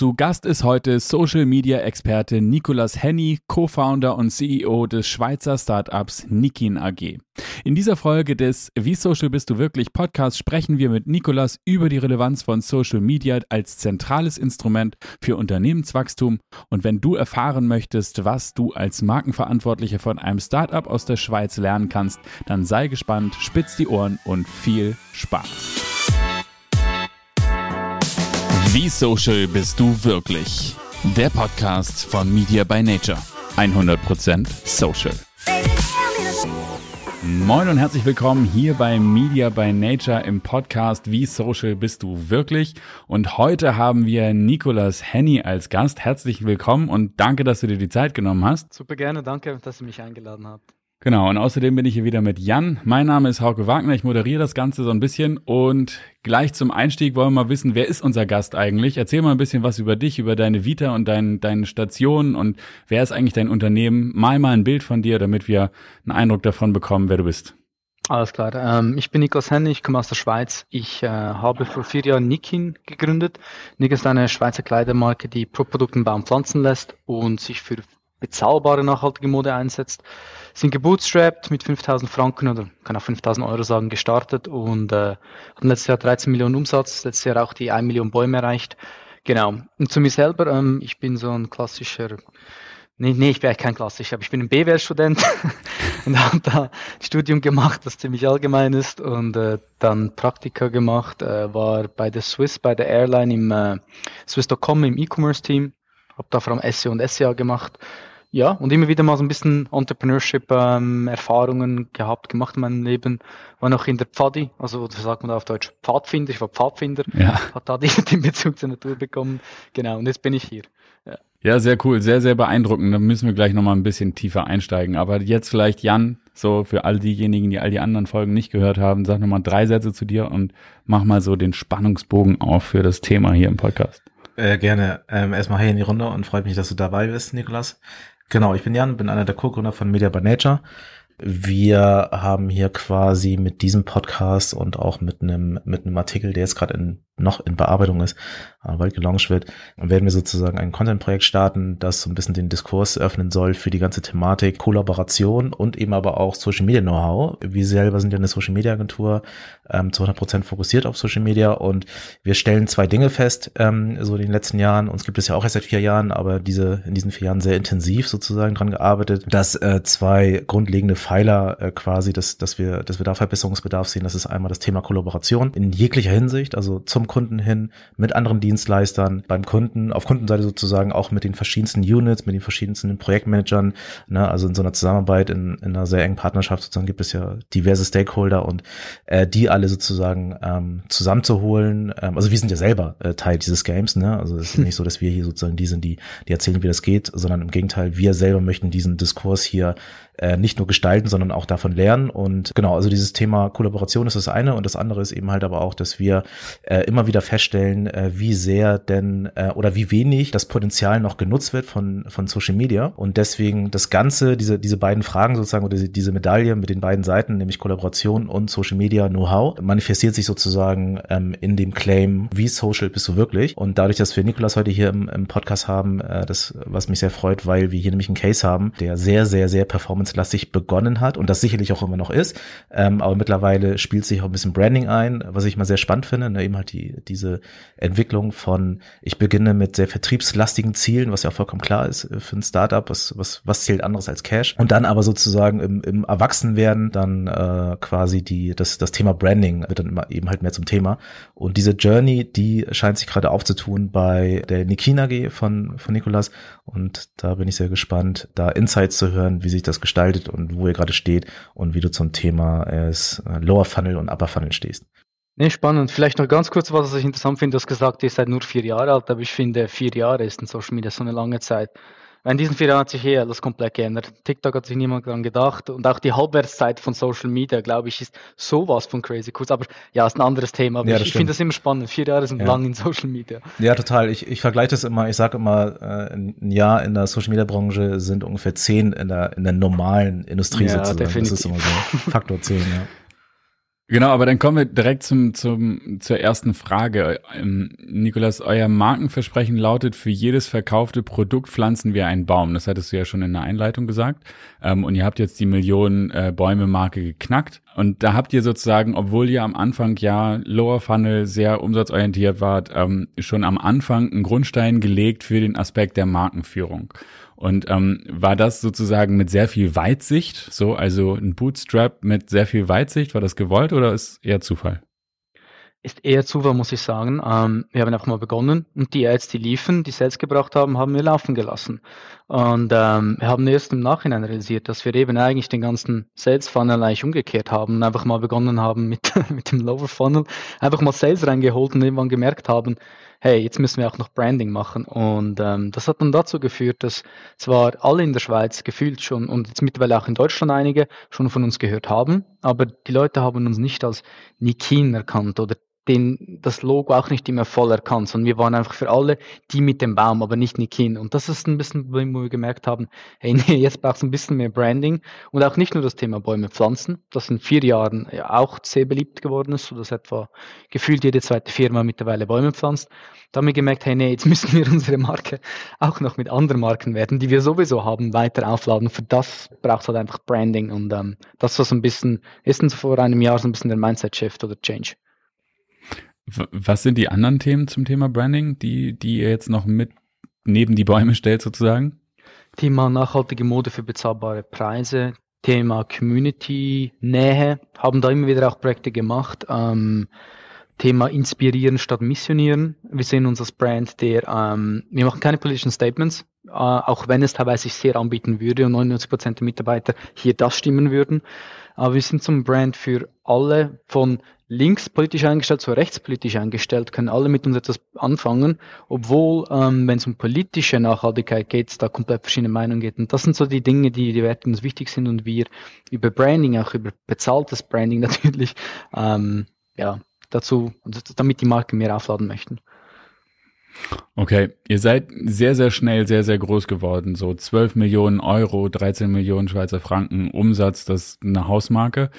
Zu Gast ist heute Social Media Experte Nicolas Henny, Co-Founder und CEO des Schweizer Startups Nikin AG. In dieser Folge des Wie Social bist du wirklich Podcast sprechen wir mit Nicolas über die Relevanz von Social Media als zentrales Instrument für Unternehmenswachstum. Und wenn du erfahren möchtest, was du als Markenverantwortlicher von einem Startup aus der Schweiz lernen kannst, dann sei gespannt, spitz die Ohren und viel Spaß. Wie social bist du wirklich? Der Podcast von Media by Nature. 100% social. Moin und herzlich willkommen hier bei Media by Nature im Podcast Wie social bist du wirklich? Und heute haben wir Nicolas Henny als Gast. Herzlich willkommen und danke, dass du dir die Zeit genommen hast. Super gerne, danke, dass ihr mich eingeladen habt. Genau, und außerdem bin ich hier wieder mit Jan. Mein Name ist Hauke Wagner, ich moderiere das Ganze so ein bisschen und gleich zum Einstieg wollen wir mal wissen, wer ist unser Gast eigentlich? Erzähl mal ein bisschen was über dich, über deine Vita und dein, deine Station und wer ist eigentlich dein Unternehmen? Mal mal ein Bild von dir, damit wir einen Eindruck davon bekommen, wer du bist. Alles klar. Ähm, ich bin Niklas Henne, ich komme aus der Schweiz. Ich äh, habe vor vier Jahren Nikin gegründet. Nik ist eine Schweizer Kleidermarke, die pro Produkten Baum pflanzen lässt und sich für bezahlbare nachhaltige Mode einsetzt sind gebootstrapped mit 5000 Franken oder kann auch 5000 Euro sagen, gestartet und äh, hatten letztes Jahr 13 Millionen Umsatz, letztes Jahr auch die 1 Million Bäume erreicht. Genau. Und zu mir selber, ähm, ich bin so ein klassischer, nee, nee, ich bin eigentlich kein klassischer, aber ich bin ein BWL-Student und habe da ein Studium gemacht, das ziemlich allgemein ist und äh, dann Praktika gemacht, äh, war bei der Swiss, bei der Airline im äh, Swiss.com im E-Commerce-Team, habe da vor allem SEO und SEA gemacht ja, und immer wieder mal so ein bisschen Entrepreneurship-Erfahrungen ähm, gehabt, gemacht in meinem Leben. War noch in der Pfadi, also das sagt man auf Deutsch Pfadfinder, ich war Pfadfinder, ja. hat da die, den Bezug zur Natur bekommen. Genau, und jetzt bin ich hier. Ja. ja, sehr cool, sehr, sehr beeindruckend. Da müssen wir gleich nochmal ein bisschen tiefer einsteigen. Aber jetzt vielleicht Jan, so für all diejenigen, die all die anderen Folgen nicht gehört haben, sag nochmal drei Sätze zu dir und mach mal so den Spannungsbogen auf für das Thema hier im Podcast. Äh, gerne. Ähm, erstmal hey in die Runde und freut mich, dass du dabei bist, Nikolas. Genau, ich bin Jan, bin einer der Co-Gründer von Media by Nature. Wir haben hier quasi mit diesem Podcast und auch mit einem mit einem Artikel, der jetzt gerade in, noch in Bearbeitung ist, bald gelauncht wird, werden wir sozusagen ein Content-Projekt starten, das so ein bisschen den Diskurs öffnen soll für die ganze Thematik Kollaboration und eben aber auch Social Media Know-how. Wir selber sind ja eine Social Media Agentur, ähm, zu 100 Prozent fokussiert auf Social Media und wir stellen zwei Dinge fest, ähm, so in den letzten Jahren. Uns gibt es ja auch erst seit vier Jahren, aber diese in diesen vier Jahren sehr intensiv sozusagen dran gearbeitet, dass äh, zwei grundlegende Pfeiler äh, quasi, dass, dass wir, dass wir da Verbesserungsbedarf sehen. Das ist einmal das Thema Kollaboration in jeglicher Hinsicht, also zum Kunden hin, mit anderen Dienstleistern, beim Kunden, auf Kundenseite sozusagen auch mit den verschiedensten Units, mit den verschiedensten Projektmanagern, ne, also in so einer Zusammenarbeit, in, in einer sehr engen Partnerschaft sozusagen gibt es ja diverse Stakeholder und äh, die alle sozusagen ähm, zusammenzuholen. Ähm, also wir sind ja selber äh, Teil dieses Games, ne? Also es ist nicht so, dass wir hier sozusagen die sind, die, die erzählen, wie das geht, sondern im Gegenteil, wir selber möchten diesen Diskurs hier äh, nicht nur gestalten, sondern auch davon lernen. Und genau, also dieses Thema Kollaboration ist das eine und das andere ist eben halt aber auch, dass wir äh, immer wieder feststellen, äh, wie sehr denn äh, oder wie wenig das Potenzial noch genutzt wird von, von Social Media. Und deswegen das Ganze, diese, diese beiden Fragen sozusagen oder diese Medaille mit den beiden Seiten, nämlich Kollaboration und Social Media Know-how, manifestiert sich sozusagen ähm, in dem Claim, wie social bist du wirklich? Und dadurch, dass wir Nikolas heute hier im, im Podcast haben, äh, das, was mich sehr freut, weil wir hier nämlich einen Case haben, der sehr, sehr, sehr performance performance begonnen hat und das sicherlich auch immer noch ist. Ähm, aber mittlerweile spielt sich auch ein bisschen Branding ein, was ich mal sehr spannend finde. Ne? Eben halt die, diese Entwicklung von, ich beginne mit sehr vertriebslastigen Zielen, was ja vollkommen klar ist für ein Startup, was, was, was zählt anderes als Cash. Und dann aber sozusagen im, im Erwachsenwerden dann äh, quasi die, das, das Thema Branding wird dann immer eben halt mehr zum Thema. Und diese Journey, die scheint sich gerade aufzutun bei der Nikina G von, von Nikolas. Und da bin ich sehr gespannt, da Insights zu hören, wie sich das gestaltet gestaltet und wo ihr gerade steht und wie du zum Thema äh, Lower Funnel und Upper Funnel stehst. Nee, spannend. Vielleicht noch ganz kurz, was ich interessant finde. Du hast gesagt, ihr seid nur vier Jahre alt, aber ich finde, vier Jahre ist in Social Media so eine lange Zeit. In diesen vier Jahren hat sich hier alles komplett geändert. TikTok hat sich niemand dran gedacht und auch die Halbwertszeit von Social Media, glaube ich, ist sowas von crazy kurz. Aber ja, ist ein anderes Thema. Aber ja, ich, ich finde das immer spannend. Vier Jahre sind ja. lang in Social Media. Ja, total. Ich, ich vergleiche das immer, ich sage immer, äh, ein Jahr in der Social Media Branche sind ungefähr zehn in der, in der normalen Industrie ja, sozusagen. Definitiv. Das ist immer so Faktor zehn, ja. Genau, aber dann kommen wir direkt zum, zum, zur ersten Frage. Ähm, Nikolas, euer Markenversprechen lautet, für jedes verkaufte Produkt pflanzen wir einen Baum. Das hattest du ja schon in der Einleitung gesagt. Ähm, und ihr habt jetzt die Millionen äh, Bäume-Marke geknackt. Und da habt ihr sozusagen, obwohl ihr am Anfang ja Lower Funnel sehr umsatzorientiert wart, ähm, schon am Anfang einen Grundstein gelegt für den Aspekt der Markenführung. Und ähm, war das sozusagen mit sehr viel Weitsicht, so also ein Bootstrap mit sehr viel Weitsicht, war das gewollt oder ist eher Zufall? Ist eher Zufall, muss ich sagen. Ähm, wir haben einfach mal begonnen und die Ads, die liefen, die Sales gebracht haben, haben wir laufen gelassen. Und ähm, wir haben erst im Nachhinein realisiert, dass wir eben eigentlich den ganzen Sales Funnel eigentlich umgekehrt haben und einfach mal begonnen haben mit, mit dem Lower Funnel, einfach mal Sales reingeholt und irgendwann gemerkt haben, hey, jetzt müssen wir auch noch Branding machen. Und ähm, das hat dann dazu geführt, dass zwar alle in der Schweiz gefühlt schon und jetzt mittlerweile auch in Deutschland einige schon von uns gehört haben, aber die Leute haben uns nicht als Nikin erkannt oder den, das Logo auch nicht immer voll erkannt, sondern wir waren einfach für alle die mit dem Baum, aber nicht Nikin. Und das ist ein bisschen, wo wir gemerkt haben, hey, nee, jetzt braucht es ein bisschen mehr Branding und auch nicht nur das Thema Bäume pflanzen, das in vier Jahren ja auch sehr beliebt geworden ist, sodass etwa gefühlt jede zweite Firma mittlerweile Bäume pflanzt. Da haben wir gemerkt, hey, nee, jetzt müssen wir unsere Marke auch noch mit anderen Marken werden, die wir sowieso haben, weiter aufladen. Für das braucht es halt einfach Branding und ähm, das war so ein bisschen, ist vor einem Jahr so ein bisschen der Mindset-Shift oder Change. Was sind die anderen Themen zum Thema Branding, die, die ihr jetzt noch mit neben die Bäume stellt sozusagen? Thema nachhaltige Mode für bezahlbare Preise, Thema Community Nähe, haben da immer wieder auch Projekte gemacht. Ähm, Thema inspirieren statt missionieren. Wir sehen uns als Brand, der ähm, wir machen keine politischen Statements, äh, auch wenn es teilweise sich sehr anbieten würde und 99 Prozent der Mitarbeiter hier das stimmen würden. Aber wir sind zum Brand für alle von linkspolitisch eingestellt zu rechtspolitisch eingestellt, können alle mit uns etwas anfangen, obwohl, ähm, wenn es um politische Nachhaltigkeit geht, da komplett verschiedene Meinungen geht. Und das sind so die Dinge, die, die Werte uns wichtig sind und wir über Branding, auch über bezahltes Branding natürlich, ähm, ja, dazu, damit die Marken mehr aufladen möchten. Okay, ihr seid sehr, sehr schnell sehr, sehr groß geworden. So 12 Millionen Euro, 13 Millionen Schweizer Franken Umsatz, das ist eine Hausmarke.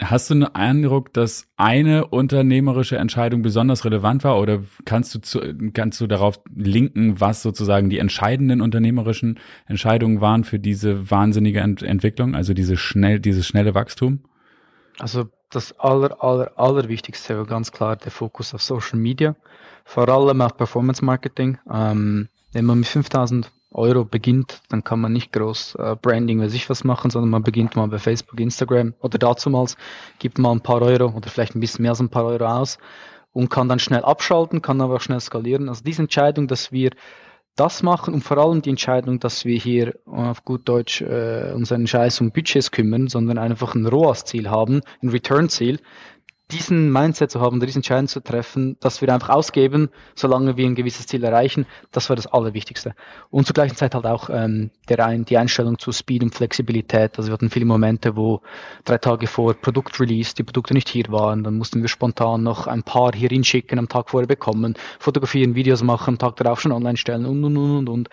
Hast du einen Eindruck, dass eine unternehmerische Entscheidung besonders relevant war oder kannst du, zu, kannst du darauf linken, was sozusagen die entscheidenden unternehmerischen Entscheidungen waren für diese wahnsinnige Ent Entwicklung, also diese schnell, dieses schnelle Wachstum? Also das aller, aller, allerwichtigste war ganz klar der Fokus auf Social Media vor allem auf Performance Marketing. Ähm, wenn man mit 5000 Euro beginnt, dann kann man nicht groß äh, Branding weiß ich was machen, sondern man beginnt mal bei Facebook, Instagram oder dazumals, gibt mal ein paar Euro oder vielleicht ein bisschen mehr als ein paar Euro aus und kann dann schnell abschalten, kann aber auch schnell skalieren. Also diese Entscheidung, dass wir das machen und vor allem die Entscheidung, dass wir hier auf gut Deutsch äh, unseren Scheiß um Budgets kümmern, sondern einfach ein ROAS-Ziel haben, ein Return-Ziel, diesen Mindset zu haben, diesen Entscheidung zu treffen, dass wir einfach ausgeben, solange wir ein gewisses Ziel erreichen, das war das Allerwichtigste. Und zur gleichen Zeit halt auch ähm, der ein, die Einstellung zu Speed und Flexibilität. Also wir hatten viele Momente, wo drei Tage vor Produktrelease die Produkte nicht hier waren, dann mussten wir spontan noch ein paar hier hinschicken, am Tag vorher bekommen, fotografieren, Videos machen, am Tag darauf schon online stellen und und und und und.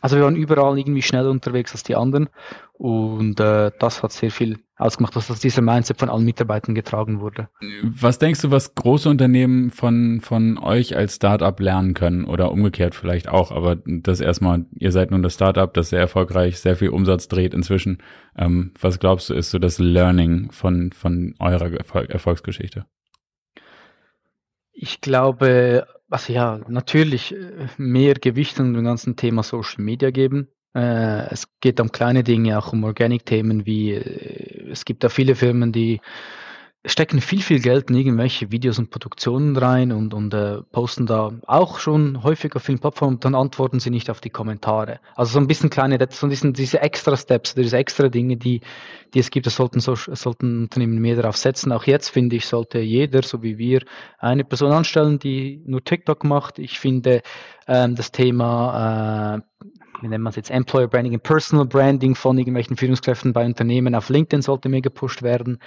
Also wir waren überall irgendwie schneller unterwegs als die anderen und äh, das hat sehr viel ausgemacht, dass das dieser Mindset von allen Mitarbeitern getragen wurde. Was denkst du, was große Unternehmen von, von euch als Startup lernen können oder umgekehrt vielleicht auch, aber das erstmal, ihr seid nun das Startup, das sehr erfolgreich, sehr viel Umsatz dreht inzwischen. Ähm, was glaubst du, ist so das Learning von, von eurer Erfolg Erfolgsgeschichte? Ich glaube, also ja, natürlich äh, mehr Gewicht an dem ganzen Thema Social Media geben. Äh, es geht um kleine Dinge, auch um Organic-Themen wie, äh, es gibt da viele Firmen, die stecken viel, viel Geld in irgendwelche Videos und Produktionen rein und, und äh, posten da auch schon häufig auf vielen Plattformen, dann antworten sie nicht auf die Kommentare. Also so ein bisschen kleine, so ein diese extra Steps, diese extra Dinge, die, die es gibt, das sollten, so, sollten Unternehmen mehr darauf setzen. Auch jetzt finde ich, sollte jeder, so wie wir, eine Person anstellen, die nur TikTok macht. Ich finde ähm, das Thema äh, wie nennt man es jetzt, Employer Branding und Personal Branding von irgendwelchen Führungskräften bei Unternehmen auf LinkedIn sollte mehr gepusht werden.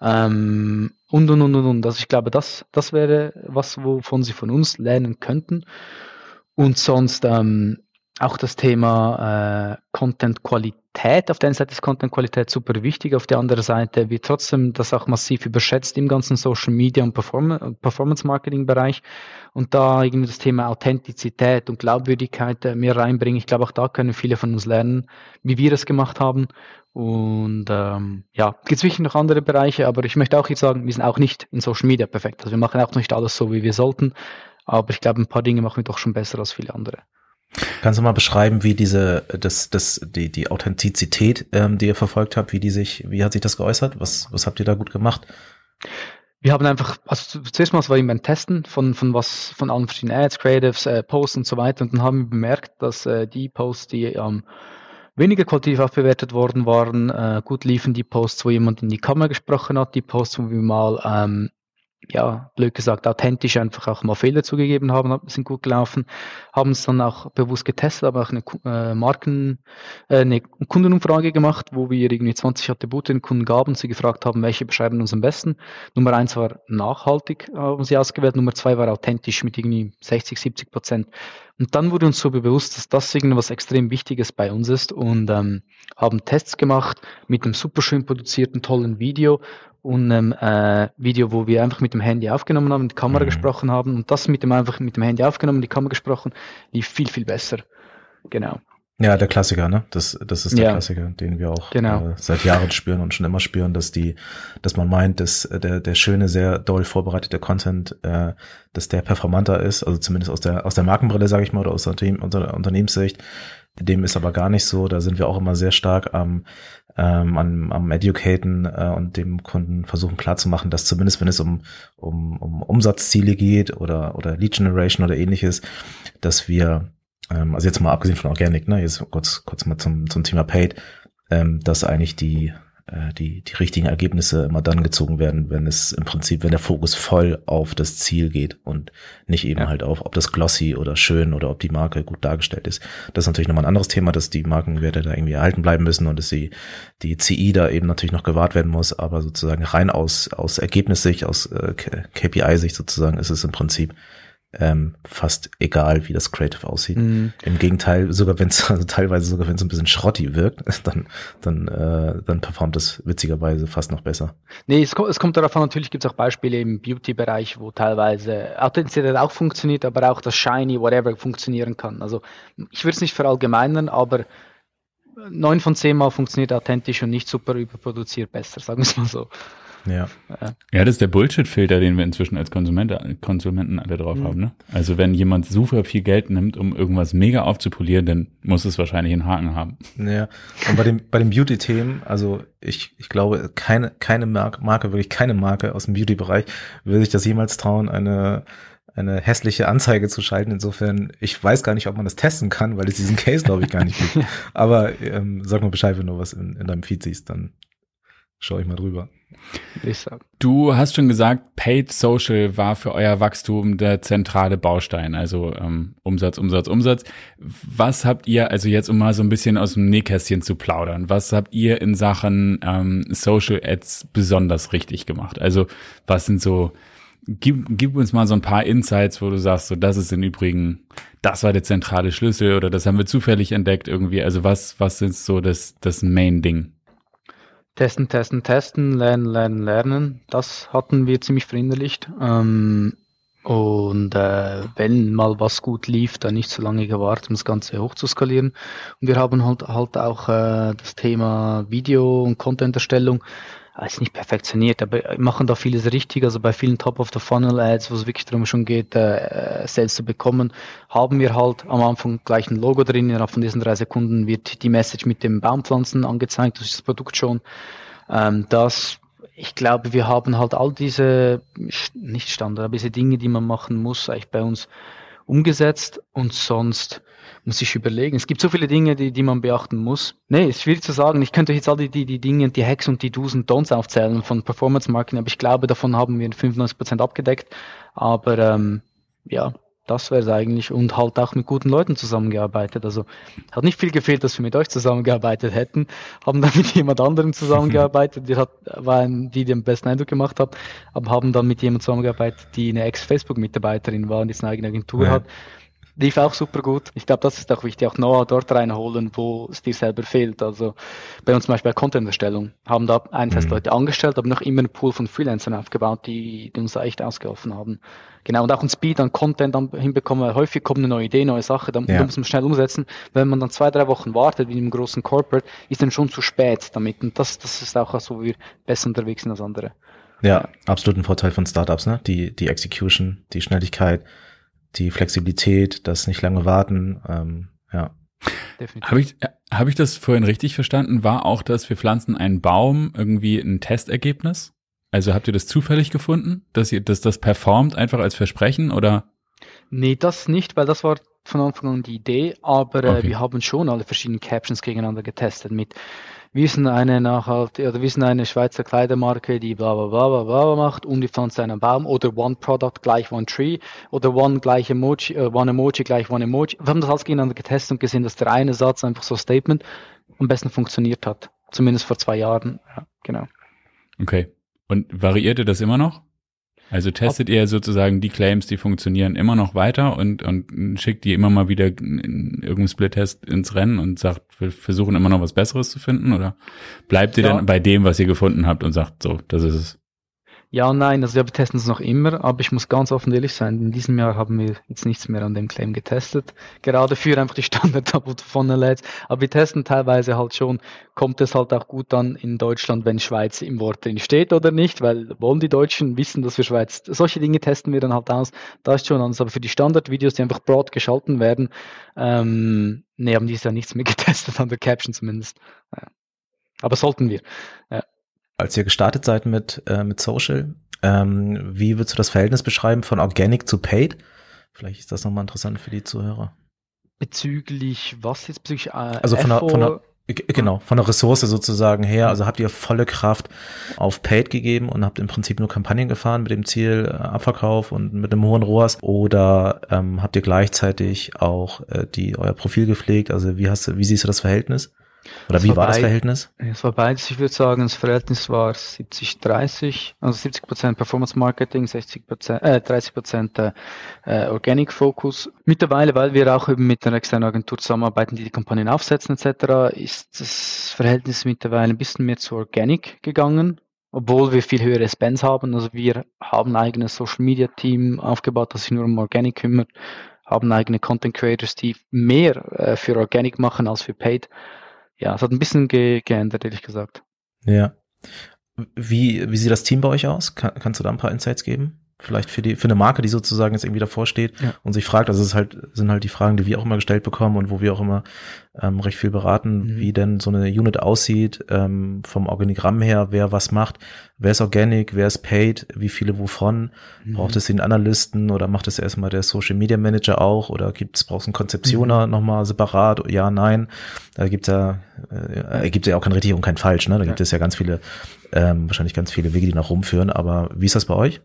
Ähm, und, und, und, und, und. Also ich glaube, das, das wäre was, wovon sie von uns lernen könnten. Und sonst, ähm, auch das Thema äh, Content-Qualität. Auf der einen Seite ist Content-Qualität super wichtig, auf der anderen Seite wird trotzdem das auch massiv überschätzt im ganzen Social Media und Perform Performance-Marketing-Bereich. Und da irgendwie das Thema Authentizität und Glaubwürdigkeit äh, mehr reinbringen. Ich glaube, auch da können viele von uns lernen, wie wir es gemacht haben. Und ähm, ja, gibt sicher noch andere Bereiche, aber ich möchte auch jetzt sagen, wir sind auch nicht in Social Media perfekt. Also wir machen auch nicht alles so, wie wir sollten. Aber ich glaube, ein paar Dinge machen wir doch schon besser als viele andere. Kannst du mal beschreiben, wie diese, das, das, die, die Authentizität, ähm, die ihr verfolgt habt, wie die sich, wie hat sich das geäußert? Was, was habt ihr da gut gemacht? Wir haben einfach, also zuerst mal war immer ein Testen von, von was, von allen verschiedenen Ads, Creatives, äh, Posts und so weiter. Und dann haben wir bemerkt, dass äh, die Posts, die ähm, weniger qualitativ aufbewertet worden waren, äh, gut liefen die Posts, wo jemand in die Kamera gesprochen hat, die Posts, wo wir mal ähm, ja, blöd gesagt, authentisch einfach auch mal Fehler zugegeben haben, sind gut gelaufen, haben es dann auch bewusst getestet, aber auch eine äh, Marken, äh, eine Kundenumfrage gemacht, wo wir irgendwie 20 Attribute den Kunden gaben sie gefragt haben, welche beschreiben uns am besten. Nummer eins war nachhaltig, haben sie ausgewählt, Nummer zwei war authentisch mit irgendwie 60, 70 Prozent. Und dann wurde uns so bewusst, dass das irgendwas extrem Wichtiges bei uns ist und ähm, haben Tests gemacht mit einem super schön produzierten, tollen Video und einem äh, Video, wo wir einfach mit dem Handy aufgenommen haben, die Kamera mhm. gesprochen haben und das mit dem einfach mit dem Handy aufgenommen, die Kamera gesprochen, lief viel, viel besser. Genau. Ja, der Klassiker, ne? Das, das ist der ja. Klassiker, den wir auch genau. äh, seit Jahren spüren und schon immer spüren, dass die, dass man meint, dass äh, der, der schöne, sehr doll vorbereitete Content, äh, dass der performanter ist, also zumindest aus der, aus der Markenbrille, sage ich mal, oder aus der, unter Unternehmenssicht. Dem ist aber gar nicht so. Da sind wir auch immer sehr stark am, ähm, am, am Educaten äh, und dem Kunden versuchen klarzumachen, dass zumindest wenn es um, um, um Umsatzziele geht oder, oder Lead Generation oder ähnliches, dass wir ähm, also jetzt mal abgesehen von Organic, ne, jetzt kurz, kurz mal zum, zum Thema Paid, ähm, dass eigentlich die, äh, die, die richtigen Ergebnisse immer dann gezogen werden, wenn es im Prinzip, wenn der Fokus voll auf das Ziel geht und nicht eben ja. halt auf, ob das glossy oder schön oder ob die Marke gut dargestellt ist. Das ist natürlich nochmal ein anderes Thema, dass die Markenwerte da irgendwie erhalten bleiben müssen und dass die, die CI da eben natürlich noch gewahrt werden muss, aber sozusagen rein aus, aus Ergebnissicht, aus äh, KPI-Sicht sozusagen ist es im Prinzip ähm, fast egal, wie das Creative aussieht. Mhm. Im Gegenteil, sogar wenn es also teilweise sogar wenn es ein bisschen schrotti wirkt, dann dann äh, dann performt es witzigerweise fast noch besser. Nee, es, kommt, es kommt darauf an, natürlich gibt es auch Beispiele im Beauty-Bereich, wo teilweise Authentizität auch funktioniert, aber auch das Shiny, whatever funktionieren kann. Also ich würde es nicht verallgemeinern, aber neun von zehn Mal funktioniert authentisch und nicht super überproduziert besser, sagen wir es mal so. Ja. Ja, das ist der Bullshit-Filter, den wir inzwischen als Konsumente, Konsumenten alle drauf mhm. haben. Ne? Also wenn jemand super viel Geld nimmt, um irgendwas mega aufzupolieren, dann muss es wahrscheinlich einen Haken haben. Ja. Und bei dem, bei den Beauty-Themen, also ich, ich glaube, keine, keine Marke, Marke, wirklich keine Marke aus dem Beauty-Bereich will sich das jemals trauen, eine eine hässliche Anzeige zu schalten. Insofern, ich weiß gar nicht, ob man das testen kann, weil es diesen Case, glaube ich, gar nicht gibt. Aber ähm, sag mal Bescheid, wenn du was in, in deinem Feed siehst, dann schaue ich mal drüber. Du hast schon gesagt, Paid Social war für euer Wachstum der zentrale Baustein, also ähm, Umsatz, Umsatz, Umsatz. Was habt ihr, also jetzt um mal so ein bisschen aus dem Nähkästchen zu plaudern, was habt ihr in Sachen ähm, Social Ads besonders richtig gemacht? Also was sind so, gib, gib uns mal so ein paar Insights, wo du sagst, so das ist im Übrigen, das war der zentrale Schlüssel oder das haben wir zufällig entdeckt irgendwie. Also was, was ist so das, das Main-Ding? Testen, testen, testen, lernen, lernen, lernen. Das hatten wir ziemlich verinnerlicht. Ähm, und äh, wenn mal was gut lief, dann nicht so lange gewartet, um das Ganze hochzuskalieren. Und wir haben halt, halt auch äh, das Thema Video- und Content-Erstellung ist nicht perfektioniert, aber machen da vieles richtig. Also bei vielen Top-of-the-Funnel-Ads, wo es wirklich darum schon geht, äh, Sales zu bekommen, haben wir halt am Anfang gleich ein Logo drin. Innerhalb von diesen drei Sekunden wird die Message mit dem Baumpflanzen angezeigt, das ist das Produkt schon. Ähm, das, ich glaube, wir haben halt all diese, nicht Standard, aber diese Dinge, die man machen muss, eigentlich bei uns umgesetzt und sonst muss ich überlegen. Es gibt so viele Dinge, die, die man beachten muss. Nee, ist schwierig zu sagen. Ich könnte jetzt all die, die, die Dinge, die Hacks und die Do's und Don'ts aufzählen von Performance Marketing, aber ich glaube, davon haben wir 95% abgedeckt. Aber ähm, ja, das wäre es eigentlich und halt auch mit guten Leuten zusammengearbeitet. Also hat nicht viel gefehlt, dass wir mit euch zusammengearbeitet hätten, haben dann mit jemand anderem zusammengearbeitet, die hat, war ein, die den besten Eindruck gemacht hat, aber haben dann mit jemand zusammengearbeitet, die eine Ex-Facebook-Mitarbeiterin war und jetzt eine eigene Agentur ja. hat lief auch super gut. Ich glaube, das ist auch wichtig, auch Noah dort reinholen, wo es dir selber fehlt. Also bei uns zum Beispiel bei Content-Erstellung haben da einerseits mhm. Leute angestellt, aber noch immer einen Pool von Freelancern aufgebaut, die, die uns da echt ausgeholfen haben. Genau, und auch ein Speed an Content dann hinbekommen, weil häufig kommt eine neue Idee, neue Sache, dann ja. muss man schnell umsetzen. Wenn man dann zwei, drei Wochen wartet, wie in einem großen Corporate, ist dann schon zu spät damit. Und das, das ist auch so, wie wir besser unterwegs sind als andere. Ja, absolut ein Vorteil von Startups, ne? Die, die Execution, die Schnelligkeit, die Flexibilität, das nicht lange warten, ähm, ja. Habe ich, hab ich das vorhin richtig verstanden? War auch das, wir pflanzen einen Baum irgendwie ein Testergebnis? Also habt ihr das zufällig gefunden, dass ihr, dass das performt einfach als Versprechen oder? Nee, das nicht, weil das war von Anfang an die Idee, aber äh, wir haben schon alle verschiedenen Captions gegeneinander getestet mit wir sind eine nachhaltige, oder wir sind eine Schweizer Kleidermarke, die bla bla bla bla bla macht und die pflanzt einen Baum oder One Product gleich One Tree oder One gleich Emoji, äh, One Emoji gleich One Emoji. Wir haben das alles gegeneinander getestet und gesehen, dass der eine Satz einfach so Statement am besten funktioniert hat. Zumindest vor zwei Jahren. Ja, genau. Okay. Und variierte das immer noch? Also testet ihr sozusagen die Claims, die funktionieren, immer noch weiter und, und schickt die immer mal wieder in irgendeinen Split-Test ins Rennen und sagt, wir versuchen immer noch was Besseres zu finden? Oder bleibt ihr ja. dann bei dem, was ihr gefunden habt und sagt, so, das ist es? Ja nein, also wir testen es noch immer, aber ich muss ganz offen ehrlich sein, in diesem Jahr haben wir jetzt nichts mehr an dem Claim getestet. Gerade für einfach die Standard Double Funnel Ads. Aber wir testen teilweise halt schon, kommt es halt auch gut dann in Deutschland, wenn Schweiz im Wort drin steht oder nicht, weil wollen die Deutschen wissen, dass wir Schweiz, solche Dinge testen wir dann halt aus. Da ist schon anders, aber für die Standard-Videos, die einfach broad geschalten werden, ähm, nee, haben die ja nichts mehr getestet, an der Caption zumindest. Ja. Aber sollten wir. Ja als ihr gestartet seid mit, äh, mit Social, ähm, wie würdest du das Verhältnis beschreiben von Organic zu Paid? Vielleicht ist das nochmal interessant für die Zuhörer. Bezüglich was jetzt? Bezüglich, äh, also von der, von der, genau, von der Ressource sozusagen her. Also habt ihr volle Kraft auf Paid gegeben und habt im Prinzip nur Kampagnen gefahren mit dem Ziel äh, Abverkauf und mit einem hohen ROAS oder ähm, habt ihr gleichzeitig auch äh, die euer Profil gepflegt? Also wie hast du, wie siehst du das Verhältnis? Oder wie war, war das Verhältnis? Es war beides. Ich würde sagen, das Verhältnis war 70-30, also 70% Performance Marketing, 60 äh, 30% äh, Organic Focus. Mittlerweile, weil wir auch eben mit einer externen Agentur zusammenarbeiten, die die Kampagnen aufsetzen etc., ist das Verhältnis mittlerweile ein bisschen mehr zu Organic gegangen obwohl wir viel höhere Spends haben. Also wir haben ein eigenes Social Media Team aufgebaut, das sich nur um Organic kümmert, haben eigene Content Creators, die mehr äh, für Organic machen als für Paid ja, es hat ein bisschen ge geändert, ehrlich gesagt. Ja. Wie, wie sieht das Team bei euch aus? Kann, kannst du da ein paar Insights geben? Vielleicht für die für eine Marke, die sozusagen jetzt irgendwie davor steht ja. und sich fragt, also es ist halt sind halt die Fragen, die wir auch immer gestellt bekommen und wo wir auch immer ähm, recht viel beraten, mhm. wie denn so eine Unit aussieht ähm, vom Organigramm her, wer was macht, wer ist Organic, wer ist Paid, wie viele wovon, mhm. braucht es den Analysten oder macht es erstmal der Social Media Manager auch oder gibt es braucht es einen Konzeptioner mhm. nochmal separat, ja, nein, da gibt es ja äh, gibt ja auch kein richtig und kein falsch, ne? Da ja. gibt es ja ganz viele ähm, wahrscheinlich ganz viele Wege, die nach rum führen, aber wie ist das bei euch?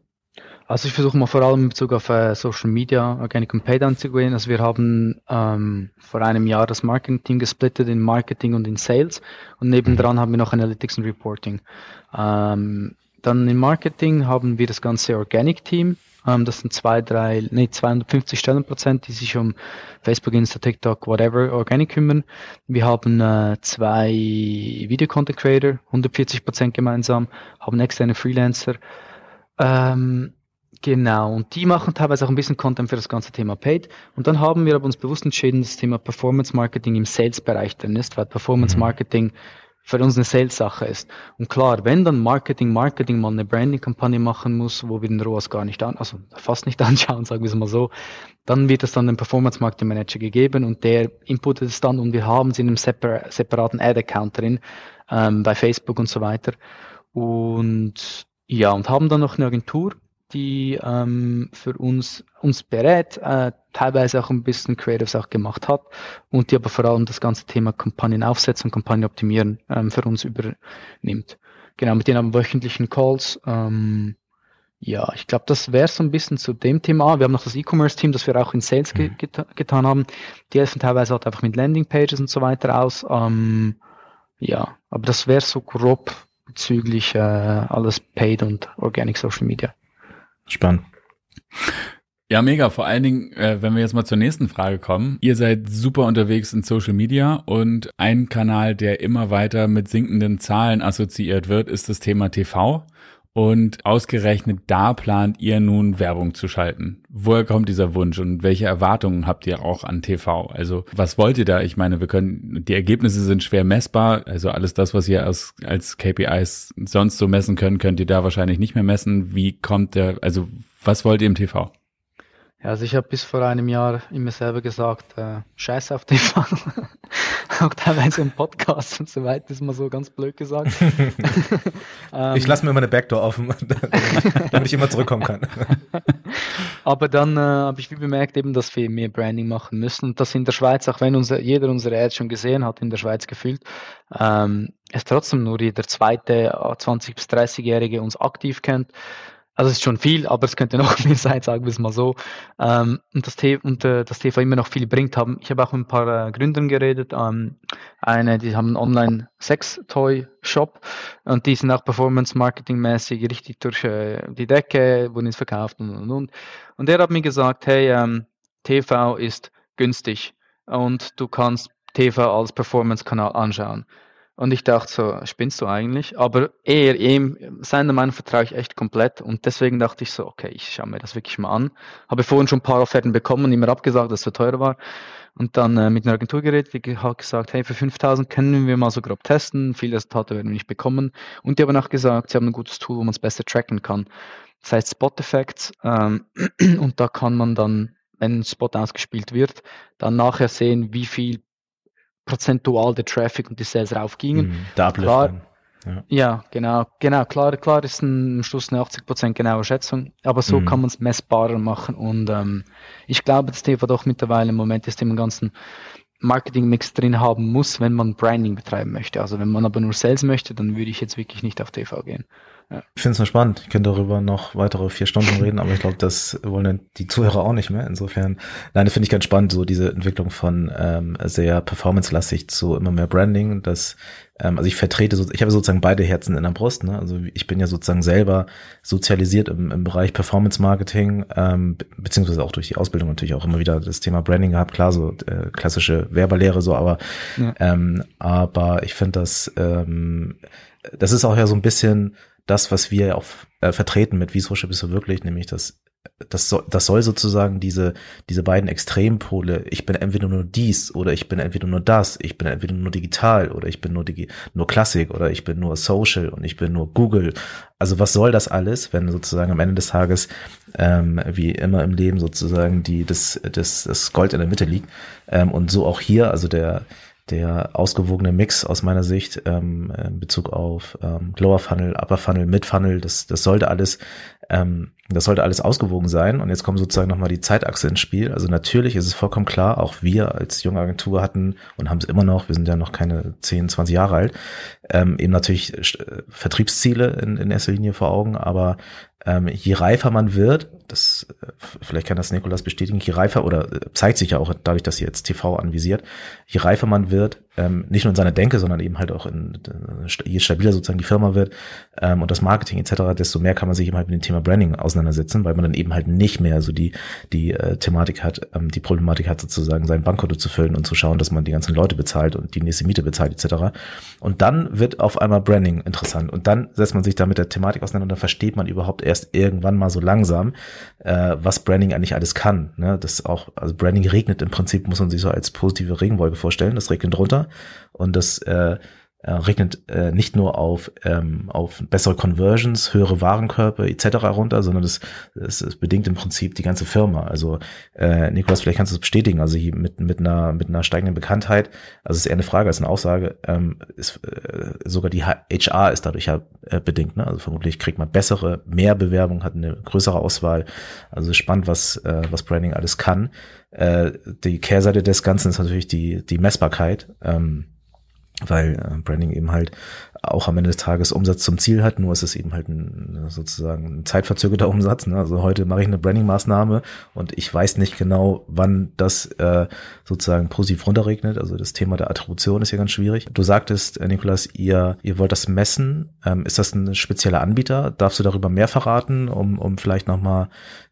Also ich versuche mal vor allem in Bezug auf äh, Social Media Organic und Paid anzugehen. Also wir haben ähm, vor einem Jahr das Marketing gesplittet in Marketing und in Sales und nebendran haben wir noch Analytics und Reporting. Ähm, dann im Marketing haben wir das ganze Organic Team. Ähm, das sind zwei, drei, nee, 250 Stellenprozent, die sich um Facebook, Insta, TikTok, whatever Organic kümmern. Wir haben äh, zwei Video Content Creator, 140 Prozent gemeinsam, haben externe Freelancer. Ähm, Genau, und die machen teilweise auch ein bisschen Content für das ganze Thema Paid. Und dann haben wir aber uns bewusst entschieden, das Thema Performance Marketing im Sales-Bereich drin ist, weil Performance mhm. Marketing für uns eine Sales-Sache ist. Und klar, wenn dann Marketing, Marketing mal eine Branding-Kampagne machen muss, wo wir den ROAS gar nicht an, also fast nicht anschauen, sagen wir es mal so, dann wird es dann dem Performance Marketing Manager gegeben und der inputet es dann und wir haben es in einem separ separaten Ad-Account drin, ähm, bei Facebook und so weiter. Und ja, und haben dann noch eine Agentur, die ähm, für uns uns berät, äh, teilweise auch ein bisschen Creatives auch gemacht hat und die aber vor allem das ganze Thema Kampagnen aufsetzen und Kampagnen optimieren ähm, für uns übernimmt. Genau, mit denen haben wöchentlichen Calls. Ähm, ja, ich glaube, das wäre so ein bisschen zu dem Thema. Wir haben noch das E-Commerce-Team, das wir auch in Sales ge mhm. geta getan haben. Die helfen teilweise halt einfach mit Landing-Pages und so weiter aus. Ähm, ja, aber das wäre so grob bezüglich äh, alles Paid und Organic Social Media. Spannend. Ja, mega. Vor allen Dingen, äh, wenn wir jetzt mal zur nächsten Frage kommen. Ihr seid super unterwegs in Social Media und ein Kanal, der immer weiter mit sinkenden Zahlen assoziiert wird, ist das Thema TV. Und ausgerechnet da plant ihr nun Werbung zu schalten. Woher kommt dieser Wunsch und welche Erwartungen habt ihr auch an TV? Also was wollt ihr da? Ich meine, wir können, die Ergebnisse sind schwer messbar. Also alles das, was ihr als, als KPIs sonst so messen könnt, könnt ihr da wahrscheinlich nicht mehr messen. Wie kommt der, also was wollt ihr im TV? Ja, also ich habe bis vor einem Jahr immer selber gesagt, äh, scheiß auf TV. auch teilweise im Podcast und so weiter, ist mal so ganz blöd gesagt. ähm, ich lasse mir immer eine Backdoor offen, damit ich immer zurückkommen kann. Aber dann äh, habe ich wie bemerkt eben, dass wir mehr Branding machen müssen und das in der Schweiz, auch wenn unser, jeder unsere Ads schon gesehen hat, in der Schweiz gefühlt, ähm, es trotzdem nur jeder zweite 20- äh, bis 30-Jährige uns aktiv kennt. Also es ist schon viel, aber es könnte noch mehr sein, sagen wir es mal so. Ähm, und das, und äh, das TV immer noch viel bringt haben. Ich habe auch mit ein paar äh, Gründern geredet. Ähm, eine, die haben einen Online-Sex-Toy-Shop und die sind auch Performance-Marketing-mäßig richtig durch äh, die Decke, wurden es verkauft und und und. Und der hat mir gesagt, hey, ähm, TV ist günstig und du kannst TV als Performance-Kanal anschauen. Und ich dachte so, spinnst du eigentlich? Aber er, ihm, seiner Meinung vertraue ich echt komplett. Und deswegen dachte ich so, okay, ich schaue mir das wirklich mal an. Habe vorhin schon ein paar Offerten bekommen, immer abgesagt, dass es so teuer war. Und dann äh, mit einer Agentur geredet, die hat gesagt, hey, für 5000 können wir mal so grob testen. Viele Resultate werden wir nicht bekommen. Und die haben auch gesagt, sie haben ein gutes Tool, wo man es besser tracken kann. Das heißt Spot Effects. Ähm, und da kann man dann, wenn ein Spot ausgespielt wird, dann nachher sehen, wie viel prozentual der Traffic und die Sales raufgingen. Mhm, klar, ja. ja. genau, genau, klar, klar ist ein, am Schluss eine 80% genaue Schätzung, aber so mhm. kann man es messbarer machen und ähm, ich glaube, dass TV doch mittlerweile im Moment ist im ganzen Marketing-Mix drin haben muss, wenn man Branding betreiben möchte. Also wenn man aber nur Sales möchte, dann würde ich jetzt wirklich nicht auf TV gehen. Ja. Ich finde es nur spannend. Ich könnte darüber noch weitere vier Stunden reden, aber ich glaube, das wollen die Zuhörer auch nicht mehr. Insofern, nein, das finde ich ganz spannend, so diese Entwicklung von ähm, sehr performance-lastig zu immer mehr Branding. Das, ähm, also ich vertrete, so, ich habe sozusagen beide Herzen in der Brust. Ne? Also ich bin ja sozusagen selber sozialisiert im, im Bereich Performance-Marketing, ähm, beziehungsweise auch durch die Ausbildung natürlich auch immer wieder das Thema Branding gehabt. Klar, so äh, klassische Werberlehre so, aber ja. ähm, aber ich finde das, ähm, das ist auch ja so ein bisschen das, was wir auch äh, vertreten mit Wie Social bist du wirklich, nämlich das das soll, das soll sozusagen diese, diese beiden Extrempole, ich bin entweder nur dies oder ich bin entweder nur das, ich bin entweder nur digital oder ich bin nur, Digi nur Klassik oder ich bin nur Social und ich bin nur Google. Also was soll das alles, wenn sozusagen am Ende des Tages, ähm, wie immer im Leben sozusagen die, das, das, das Gold in der Mitte liegt. Ähm, und so auch hier, also der, der ausgewogene Mix aus meiner Sicht ähm, in Bezug auf ähm, Lower Funnel, Upper Funnel, Mid Funnel, das, das sollte alles, ähm, das sollte alles ausgewogen sein. Und jetzt kommt sozusagen nochmal die Zeitachse ins Spiel. Also natürlich ist es vollkommen klar, auch wir als junge Agentur hatten und haben es immer noch, wir sind ja noch keine 10, 20 Jahre alt, ähm, eben natürlich äh, Vertriebsziele in, in erster Linie vor Augen, aber ähm, je reifer man wird, das äh, vielleicht kann das Nikolas bestätigen, je reifer oder äh, zeigt sich ja auch dadurch, dass sie jetzt TV anvisiert, je reifer man wird, ähm, nicht nur in seiner Denke, sondern eben halt auch in, äh, je stabiler sozusagen die Firma wird ähm, und das Marketing etc., desto mehr kann man sich eben halt mit dem Thema Branding auseinandersetzen, weil man dann eben halt nicht mehr so die die äh, Thematik hat, ähm, die Problematik hat sozusagen sein Bankkonto zu füllen und zu schauen, dass man die ganzen Leute bezahlt und die nächste Miete bezahlt etc. Und dann wird auf einmal Branding interessant und dann setzt man sich da mit der Thematik auseinander und dann versteht man überhaupt erst irgendwann mal so langsam, äh, was Branding eigentlich alles kann. Ne? Das auch, also Branding regnet im Prinzip, muss man sich so als positive Regenwolke vorstellen. Das regnet runter und das äh, äh, regnet äh, nicht nur auf, ähm, auf bessere Conversions, höhere Warenkörper etc. runter, sondern das, das, das bedingt im Prinzip die ganze Firma. Also äh, Nikolas, vielleicht kannst du es bestätigen, also hier mit, mit, einer, mit einer steigenden Bekanntheit, also es ist eher eine Frage als eine Aussage, ähm, ist, äh, sogar die HR ist dadurch ja äh, bedingt. Ne? Also vermutlich kriegt man bessere, mehr Bewerbung, hat eine größere Auswahl. Also spannend, was, äh, was Branding alles kann. Äh, die Kehrseite des Ganzen ist natürlich die, die Messbarkeit. Ähm, weil äh, Branding eben halt auch am Ende des Tages Umsatz zum Ziel hat, nur ist es eben halt ein, sozusagen ein zeitverzögerter Umsatz. Ne? Also heute mache ich eine Branding-Maßnahme und ich weiß nicht genau, wann das äh, sozusagen positiv runterregnet. Also das Thema der Attribution ist ja ganz schwierig. Du sagtest, äh, Nikolas, ihr, ihr wollt das messen. Ähm, ist das ein spezieller Anbieter? Darfst du darüber mehr verraten, um, um vielleicht nochmal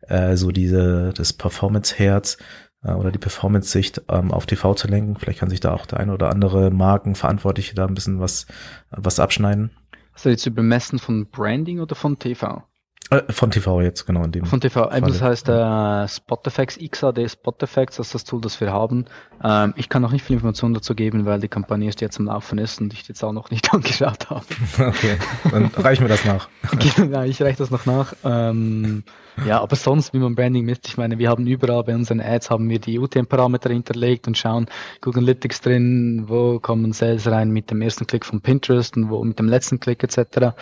äh, so diese das Performance-Herz äh, oder die Performance-Sicht ähm, auf TV zu lenken. Vielleicht kann sich da auch der eine oder andere Markenverantwortliche da ein bisschen was, was abschneiden. Also jetzt über Messen von Branding oder von TV? Äh, von TV jetzt, genau. In dem von TV, Fall. das heißt äh, Spotifx, XAD Spotifx, das ist das Tool, das wir haben. Ähm, ich kann noch nicht viel Informationen dazu geben, weil die Kampagne jetzt am Laufen ist und ich jetzt auch noch nicht angeschaut habe. Okay, dann reichen wir das nach. genau, ich reiche das noch nach. Ähm, ja, aber sonst, wie man Branding misst, ich meine, wir haben überall bei unseren Ads haben wir die UTM-Parameter hinterlegt und schauen Google Analytics drin, wo kommen Sales rein mit dem ersten Klick von Pinterest und wo mit dem letzten Klick etc.